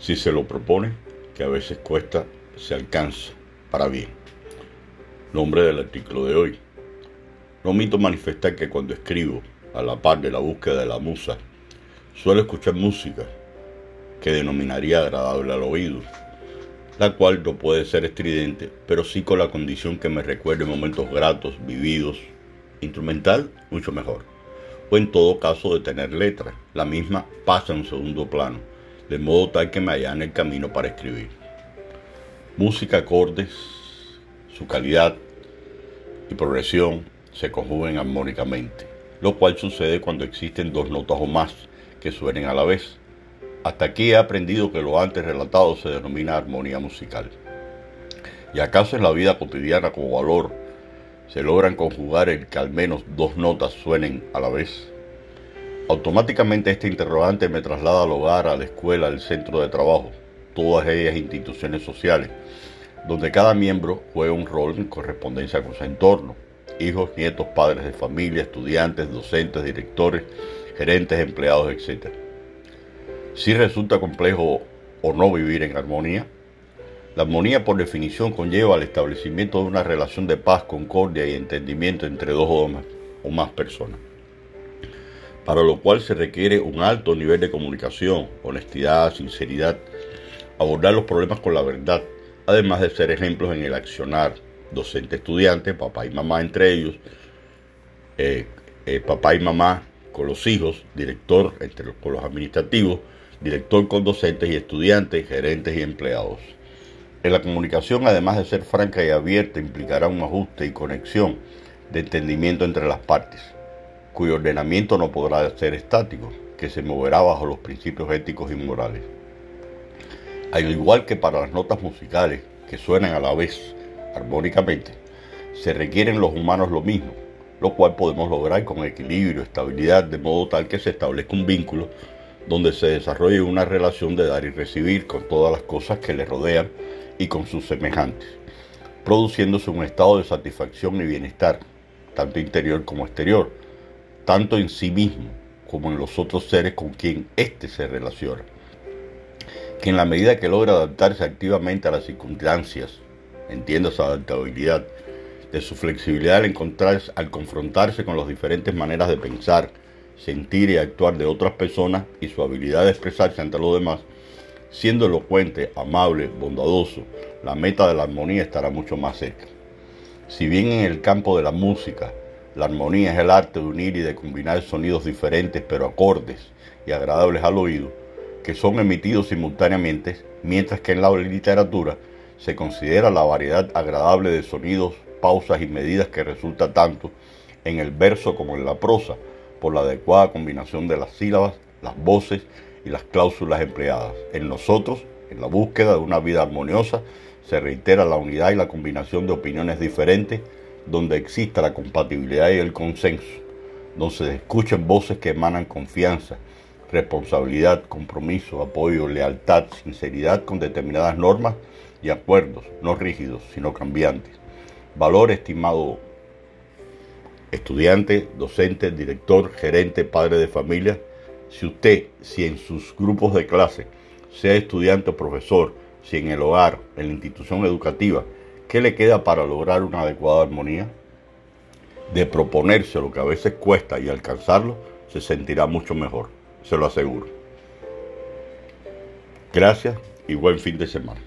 Si se lo propone, que a veces cuesta, se alcanza para bien. Nombre del artículo de hoy. No omito manifestar que cuando escribo, a la par de la búsqueda de la musa, suelo escuchar música que denominaría agradable al oído, la cual no puede ser estridente, pero sí con la condición que me recuerde momentos gratos, vividos, instrumental, mucho mejor, o en todo caso de tener letra, la misma pasa en segundo plano, de modo tal que me en el camino para escribir. Música, acordes, su calidad y progresión se conjugan armónicamente, lo cual sucede cuando existen dos notas o más que suenen a la vez. Hasta aquí he aprendido que lo antes relatado se denomina armonía musical. ¿Y acaso en la vida cotidiana como valor se logran conjugar el que al menos dos notas suenen a la vez? Automáticamente este interrogante me traslada al hogar, a la escuela, al centro de trabajo, todas ellas instituciones sociales, donde cada miembro juega un rol en correspondencia con su entorno. Hijos, nietos, padres de familia, estudiantes, docentes, directores, gerentes, empleados, etc. Si resulta complejo o no vivir en armonía, la armonía por definición conlleva el establecimiento de una relación de paz, concordia y entendimiento entre dos o más, o más personas, para lo cual se requiere un alto nivel de comunicación, honestidad, sinceridad, abordar los problemas con la verdad, además de ser ejemplos en el accionar docente-estudiante, papá y mamá entre ellos, eh, eh, papá y mamá con los hijos, director entre con los administrativos, director con docentes y estudiantes, gerentes y empleados. En la comunicación, además de ser franca y abierta, implicará un ajuste y conexión de entendimiento entre las partes, cuyo ordenamiento no podrá ser estático, que se moverá bajo los principios éticos y morales. Al igual que para las notas musicales, que suenan a la vez armónicamente, se requieren los humanos lo mismo, lo cual podemos lograr con equilibrio, estabilidad, de modo tal que se establezca un vínculo donde se desarrolle una relación de dar y recibir con todas las cosas que le rodean y con sus semejantes, produciéndose un estado de satisfacción y bienestar, tanto interior como exterior, tanto en sí mismo como en los otros seres con quien éste se relaciona. Que en la medida que logra adaptarse activamente a las circunstancias, entienda esa adaptabilidad, de su flexibilidad al, encontrarse, al confrontarse con las diferentes maneras de pensar, sentir y actuar de otras personas y su habilidad de expresarse ante los demás, Siendo elocuente, amable, bondadoso, la meta de la armonía estará mucho más cerca. Si bien en el campo de la música, la armonía es el arte de unir y de combinar sonidos diferentes pero acordes y agradables al oído, que son emitidos simultáneamente, mientras que en la literatura se considera la variedad agradable de sonidos, pausas y medidas que resulta tanto en el verso como en la prosa, por la adecuada combinación de las sílabas, las voces y las cláusulas empleadas. En nosotros, en la búsqueda de una vida armoniosa, se reitera la unidad y la combinación de opiniones diferentes, donde exista la compatibilidad y el consenso, donde se escuchen voces que emanan confianza, responsabilidad, compromiso, apoyo, lealtad, sinceridad con determinadas normas y acuerdos, no rígidos, sino cambiantes. Valor, estimado estudiante, docente, director, gerente, padre de familia, si usted, si en sus grupos de clase, sea estudiante o profesor, si en el hogar, en la institución educativa, ¿qué le queda para lograr una adecuada armonía? De proponerse lo que a veces cuesta y alcanzarlo, se sentirá mucho mejor, se lo aseguro. Gracias y buen fin de semana.